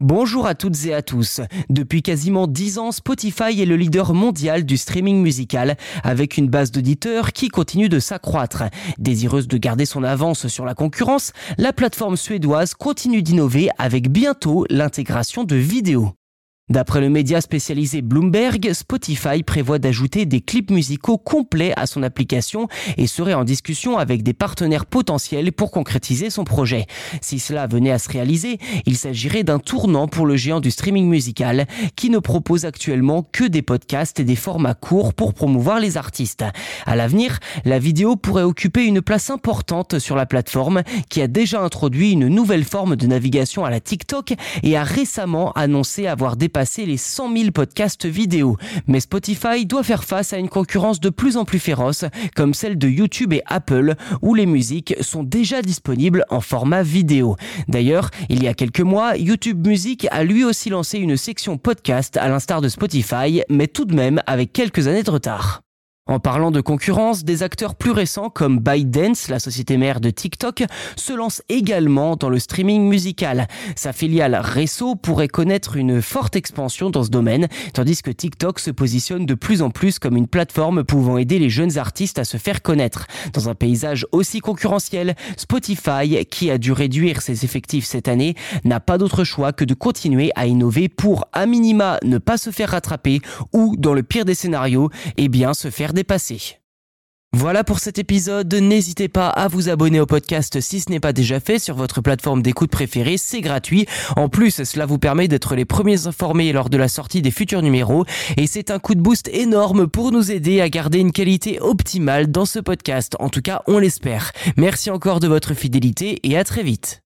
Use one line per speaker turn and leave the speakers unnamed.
Bonjour à toutes et à tous. Depuis quasiment 10 ans, Spotify est le leader mondial du streaming musical, avec une base d'auditeurs qui continue de s'accroître. Désireuse de garder son avance sur la concurrence, la plateforme suédoise continue d'innover avec bientôt l'intégration de vidéos. D'après le média spécialisé Bloomberg, Spotify prévoit d'ajouter des clips musicaux complets à son application et serait en discussion avec des partenaires potentiels pour concrétiser son projet. Si cela venait à se réaliser, il s'agirait d'un tournant pour le géant du streaming musical qui ne propose actuellement que des podcasts et des formats courts pour promouvoir les artistes. À l'avenir, la vidéo pourrait occuper une place importante sur la plateforme qui a déjà introduit une nouvelle forme de navigation à la TikTok et a récemment annoncé avoir dépassé les 100 000 podcasts vidéo. Mais Spotify doit faire face à une concurrence de plus en plus féroce, comme celle de YouTube et Apple, où les musiques sont déjà disponibles en format vidéo. D'ailleurs, il y a quelques mois, YouTube Music a lui aussi lancé une section podcast à l'instar de Spotify, mais tout de même avec quelques années de retard. En parlant de concurrence, des acteurs plus récents comme ByteDance, la société mère de TikTok, se lancent également dans le streaming musical. Sa filiale Resso pourrait connaître une forte expansion dans ce domaine, tandis que TikTok se positionne de plus en plus comme une plateforme pouvant aider les jeunes artistes à se faire connaître. Dans un paysage aussi concurrentiel, Spotify, qui a dû réduire ses effectifs cette année, n'a pas d'autre choix que de continuer à innover pour, à minima, ne pas se faire rattraper ou, dans le pire des scénarios, eh bien, se faire Voilà pour cet épisode, n'hésitez pas à vous abonner au podcast si ce n'est pas déjà fait sur votre plateforme d'écoute préférée, c'est gratuit. En plus, cela vous permet d'être les premiers informés lors de la sortie des futurs numéros et c'est un coup de boost énorme pour nous aider à garder une qualité optimale dans ce podcast. En tout cas, on l'espère. Merci encore de votre fidélité et à très vite.